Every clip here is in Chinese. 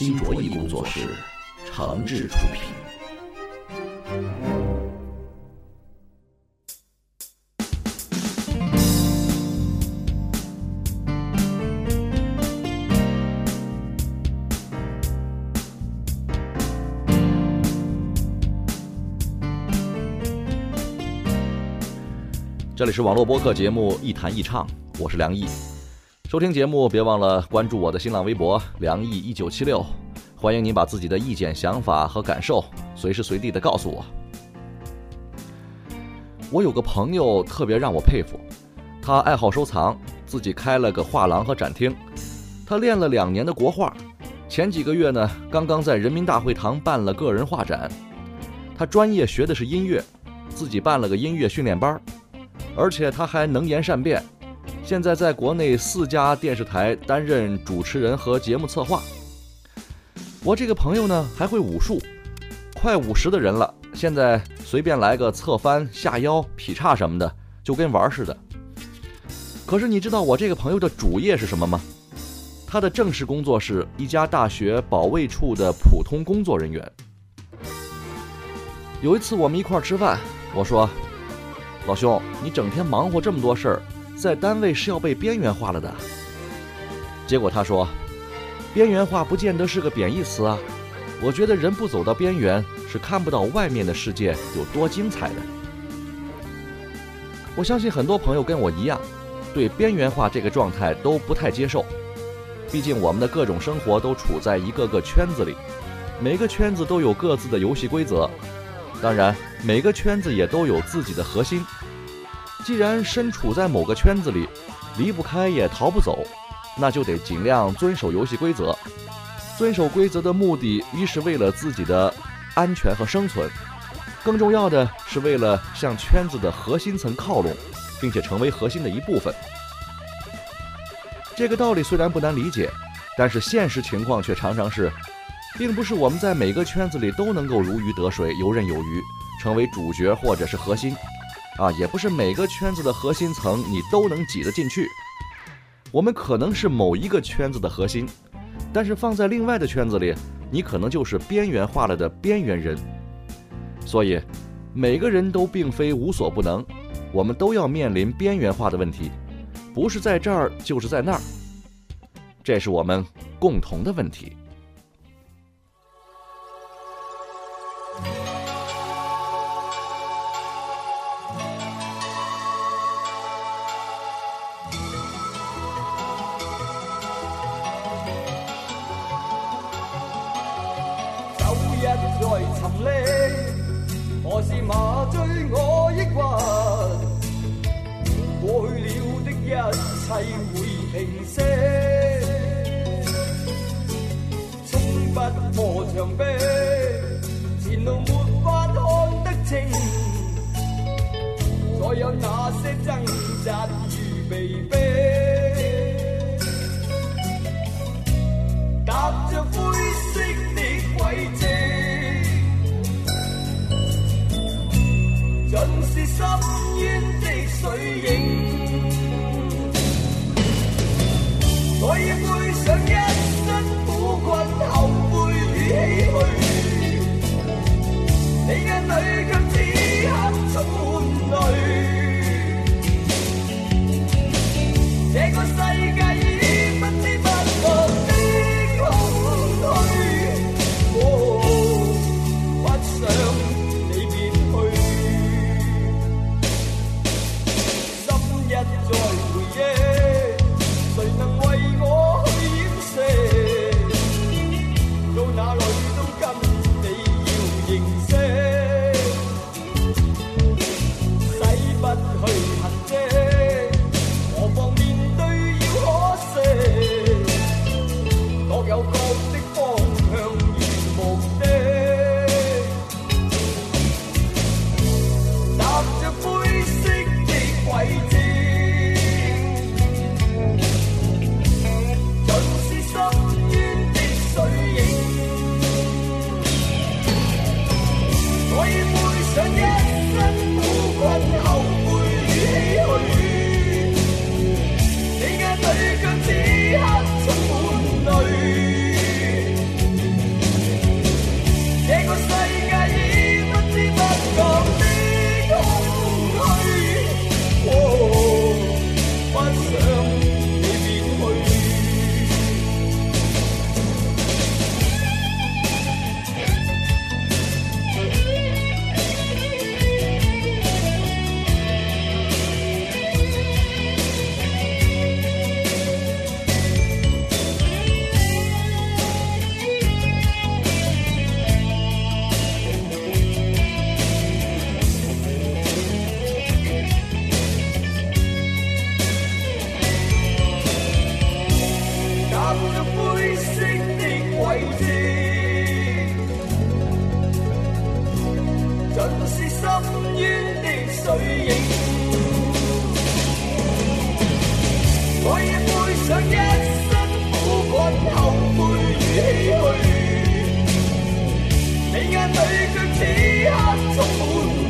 新卓艺工作室诚挚出品。这里是网络播客节目《一弹一唱》，我是梁毅。收听节目别忘了关注我的新浪微博“梁毅一九七六”，欢迎您把自己的意见、想法和感受随时随地的告诉我。我有个朋友特别让我佩服，他爱好收藏，自己开了个画廊和展厅。他练了两年的国画，前几个月呢，刚刚在人民大会堂办了个人画展。他专业学的是音乐，自己办了个音乐训练班。而且他还能言善辩，现在在国内四家电视台担任主持人和节目策划。我这个朋友呢还会武术，快五十的人了，现在随便来个侧翻、下腰、劈叉什么的，就跟玩似的。可是你知道我这个朋友的主业是什么吗？他的正式工作是一家大学保卫处的普通工作人员。有一次我们一块儿吃饭，我说。老兄，你整天忙活这么多事儿，在单位是要被边缘化了的。结果他说：“边缘化不见得是个贬义词啊，我觉得人不走到边缘，是看不到外面的世界有多精彩的。”我相信很多朋友跟我一样，对边缘化这个状态都不太接受。毕竟我们的各种生活都处在一个个圈子里，每个圈子都有各自的游戏规则。当然，每个圈子也都有自己的核心。既然身处在某个圈子里，离不开也逃不走，那就得尽量遵守游戏规则。遵守规则的目的，一是为了自己的安全和生存，更重要的是为了向圈子的核心层靠拢，并且成为核心的一部分。这个道理虽然不难理解，但是现实情况却常常是。并不是我们在每个圈子里都能够如鱼得水、游刃有余，成为主角或者是核心，啊，也不是每个圈子的核心层你都能挤得进去。我们可能是某一个圈子的核心，但是放在另外的圈子里，你可能就是边缘化了的边缘人。所以，每个人都并非无所不能，我们都要面临边缘化的问题，不是在这儿就是在那儿，这是我们共同的问题。那些挣扎与被迫，踏着灰色的轨迹，尽是深渊的水影。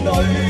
女。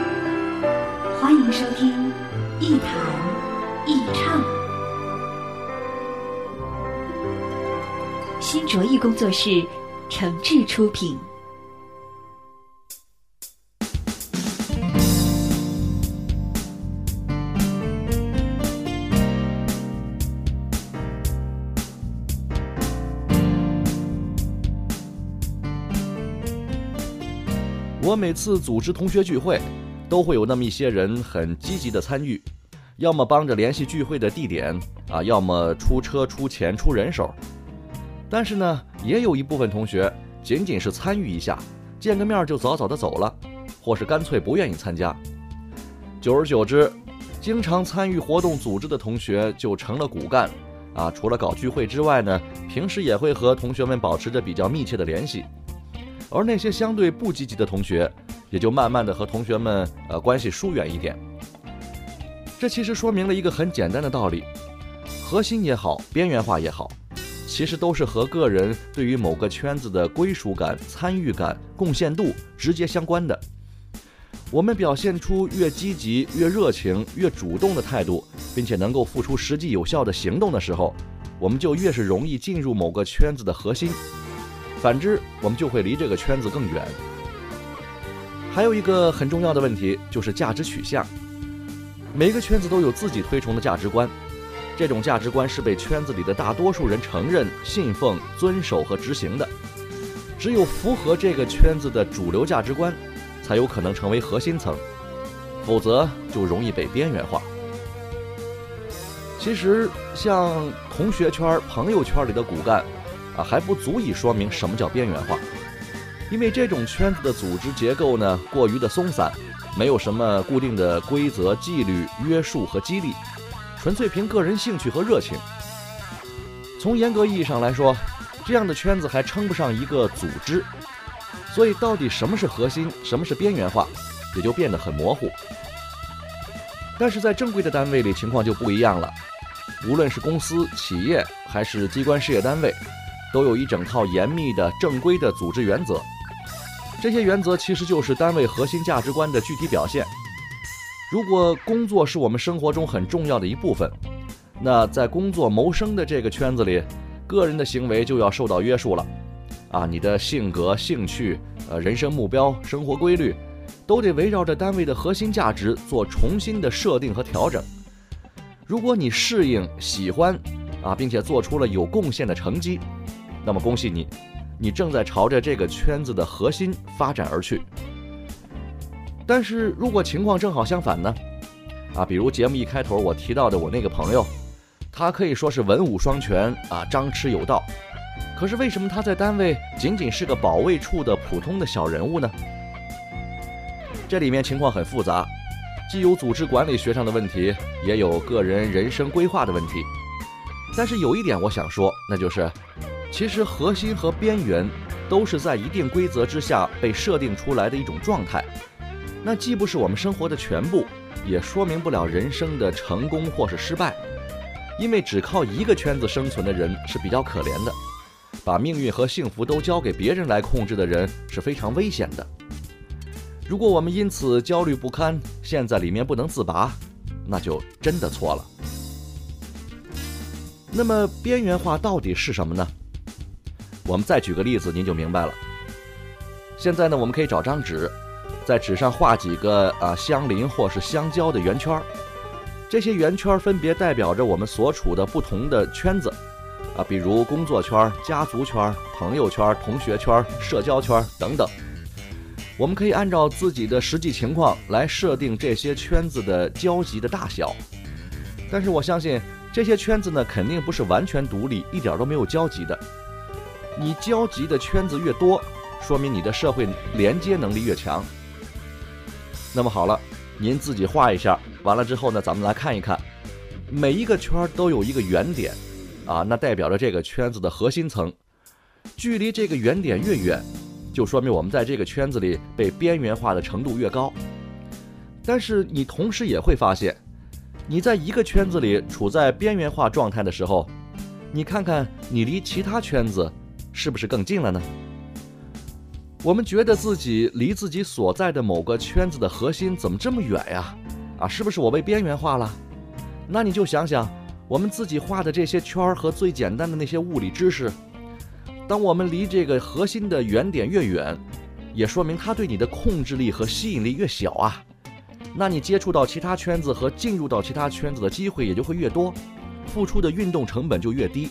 欢迎收听一谈一唱，新卓艺工作室诚挚出品。我每次组织同学聚会，都会有那么一些人很积极的参与，要么帮着联系聚会的地点啊，要么出车、出钱、出人手。但是呢，也有一部分同学仅仅是参与一下，见个面就早早的走了，或是干脆不愿意参加。久而久之，经常参与活动组织的同学就成了骨干啊。除了搞聚会之外呢，平时也会和同学们保持着比较密切的联系。而那些相对不积极的同学，也就慢慢的和同学们呃关系疏远一点。这其实说明了一个很简单的道理：核心也好，边缘化也好，其实都是和个人对于某个圈子的归属感、参与感、贡献度直接相关的。我们表现出越积极、越热情、越主动的态度，并且能够付出实际有效的行动的时候，我们就越是容易进入某个圈子的核心。反之，我们就会离这个圈子更远。还有一个很重要的问题，就是价值取向。每个圈子都有自己推崇的价值观，这种价值观是被圈子里的大多数人承认、信奉、遵守和执行的。只有符合这个圈子的主流价值观，才有可能成为核心层，否则就容易被边缘化。其实，像同学圈、朋友圈里的骨干。啊，还不足以说明什么叫边缘化，因为这种圈子的组织结构呢过于的松散，没有什么固定的规则、纪律、约束和激励，纯粹凭个人兴趣和热情。从严格意义上来说，这样的圈子还称不上一个组织。所以，到底什么是核心，什么是边缘化，也就变得很模糊。但是在正规的单位里，情况就不一样了，无论是公司、企业还是机关事业单位。都有一整套严密的正规的组织原则，这些原则其实就是单位核心价值观的具体表现。如果工作是我们生活中很重要的一部分，那在工作谋生的这个圈子里，个人的行为就要受到约束了。啊，你的性格、兴趣、呃人生目标、生活规律，都得围绕着单位的核心价值做重新的设定和调整。如果你适应、喜欢，啊，并且做出了有贡献的成绩。那么恭喜你，你正在朝着这个圈子的核心发展而去。但是如果情况正好相反呢？啊，比如节目一开头我提到的我那个朋友，他可以说是文武双全啊，张弛有道。可是为什么他在单位仅仅是个保卫处的普通的小人物呢？这里面情况很复杂，既有组织管理学上的问题，也有个人人生规划的问题。但是有一点我想说，那就是。其实核心和边缘都是在一定规则之下被设定出来的一种状态，那既不是我们生活的全部，也说明不了人生的成功或是失败。因为只靠一个圈子生存的人是比较可怜的，把命运和幸福都交给别人来控制的人是非常危险的。如果我们因此焦虑不堪，陷在里面不能自拔，那就真的错了。那么边缘化到底是什么呢？我们再举个例子，您就明白了。现在呢，我们可以找张纸，在纸上画几个啊相邻或是相交的圆圈儿。这些圆圈分别代表着我们所处的不同的圈子，啊，比如工作圈、家族圈、朋友圈、同学圈、社交圈等等。我们可以按照自己的实际情况来设定这些圈子的交集的大小。但是我相信，这些圈子呢，肯定不是完全独立、一点都没有交集的。你交集的圈子越多，说明你的社会连接能力越强。那么好了，您自己画一下，完了之后呢，咱们来看一看，每一个圈都有一个圆点，啊，那代表着这个圈子的核心层，距离这个圆点越远，就说明我们在这个圈子里被边缘化的程度越高。但是你同时也会发现，你在一个圈子里处在边缘化状态的时候，你看看你离其他圈子是不是更近了呢？我们觉得自己离自己所在的某个圈子的核心怎么这么远呀？啊，是不是我被边缘化了？那你就想想，我们自己画的这些圈儿和最简单的那些物理知识，当我们离这个核心的原点越远，也说明它对你的控制力和吸引力越小啊。那你接触到其他圈子和进入到其他圈子的机会也就会越多，付出的运动成本就越低。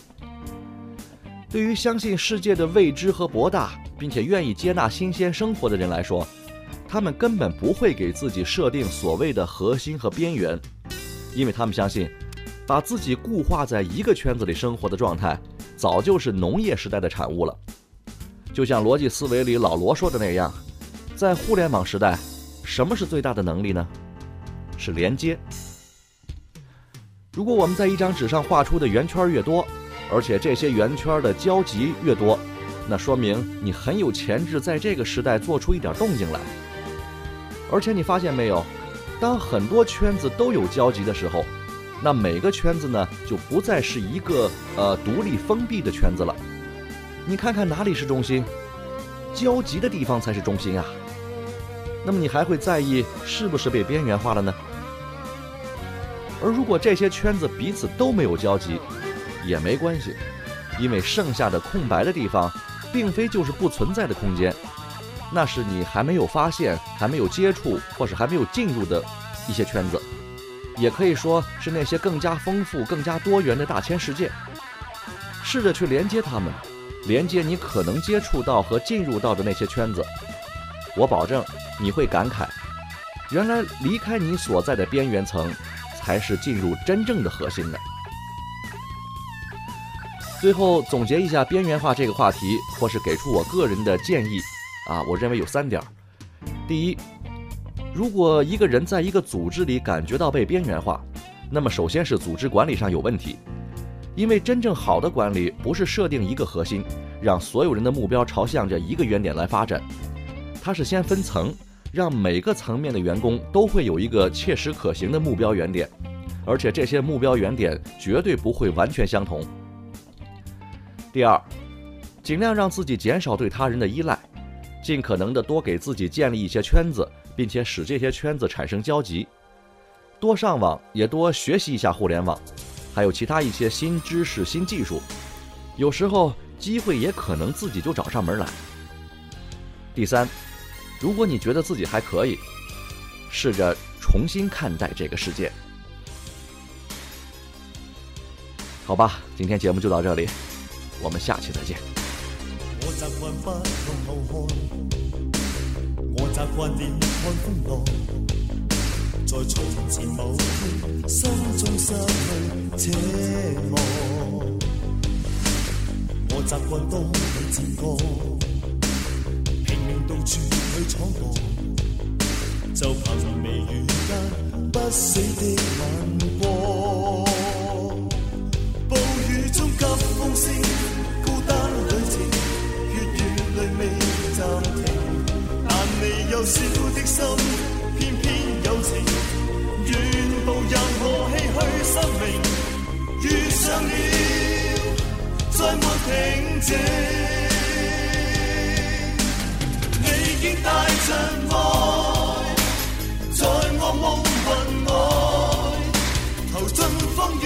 对于相信世界的未知和博大。并且愿意接纳新鲜生活的人来说，他们根本不会给自己设定所谓的核心和边缘，因为他们相信，把自己固化在一个圈子里生活的状态，早就是农业时代的产物了。就像逻辑思维里老罗说的那样，在互联网时代，什么是最大的能力呢？是连接。如果我们在一张纸上画出的圆圈越多，而且这些圆圈的交集越多。那说明你很有潜质，在这个时代做出一点动静来。而且你发现没有，当很多圈子都有交集的时候，那每个圈子呢就不再是一个呃独立封闭的圈子了。你看看哪里是中心，交集的地方才是中心啊。那么你还会在意是不是被边缘化了呢？而如果这些圈子彼此都没有交集，也没关系，因为剩下的空白的地方。并非就是不存在的空间，那是你还没有发现、还没有接触或是还没有进入的一些圈子，也可以说是那些更加丰富、更加多元的大千世界。试着去连接它们，连接你可能接触到和进入到的那些圈子，我保证你会感慨：原来离开你所在的边缘层，才是进入真正的核心的。最后总结一下边缘化这个话题，或是给出我个人的建议，啊，我认为有三点。第一，如果一个人在一个组织里感觉到被边缘化，那么首先是组织管理上有问题，因为真正好的管理不是设定一个核心，让所有人的目标朝向着一个原点来发展，它是先分层，让每个层面的员工都会有一个切实可行的目标原点，而且这些目标原点绝对不会完全相同。第二，尽量让自己减少对他人的依赖，尽可能的多给自己建立一些圈子，并且使这些圈子产生交集。多上网，也多学习一下互联网，还有其他一些新知识、新技术。有时候机会也可能自己就找上门来。第三，如果你觉得自己还可以，试着重新看待这个世界。好吧，今天节目就到这里。我们下期再见。我习惯不向后看，我习惯连看风浪，在从前某天，心中失去奢望。我习惯当你渐过，拼命到处去闯荡，就凭微雨间不死的眼有少的心，偏偏有情，愿步任何唏嘘生命，遇上了，再没平静。你竟带着爱，在我梦魂外，投进风雨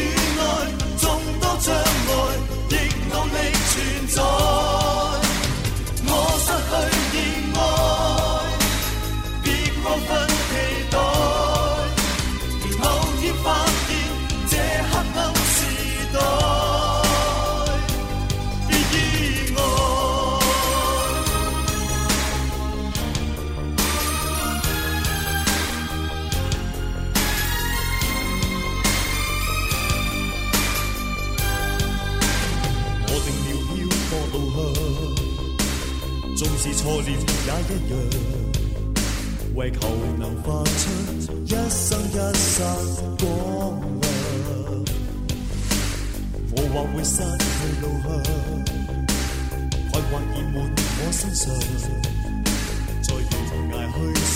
光亮。我或会失去路向，困惑已满我身上，在悬崖去写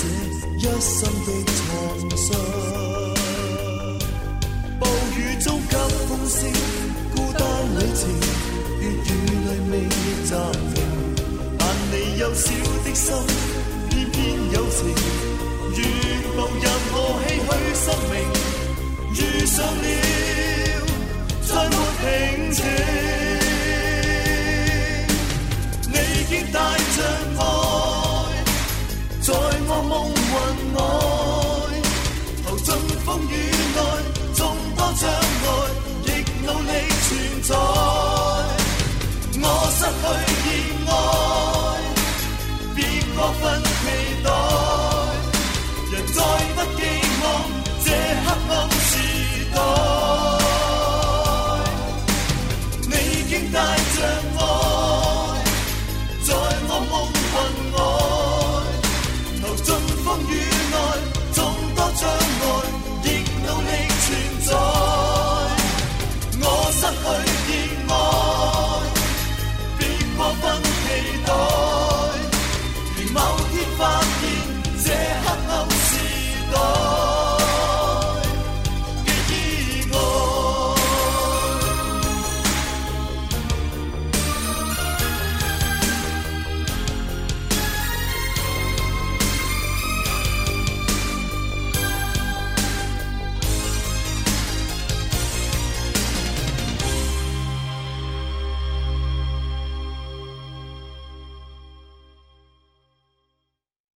一生的创伤。暴雨中急风声，孤单旅程，血雨里未暂停，但你幼小的心，偏偏有情，全部任我唏嘘生命。遇上了再没停止。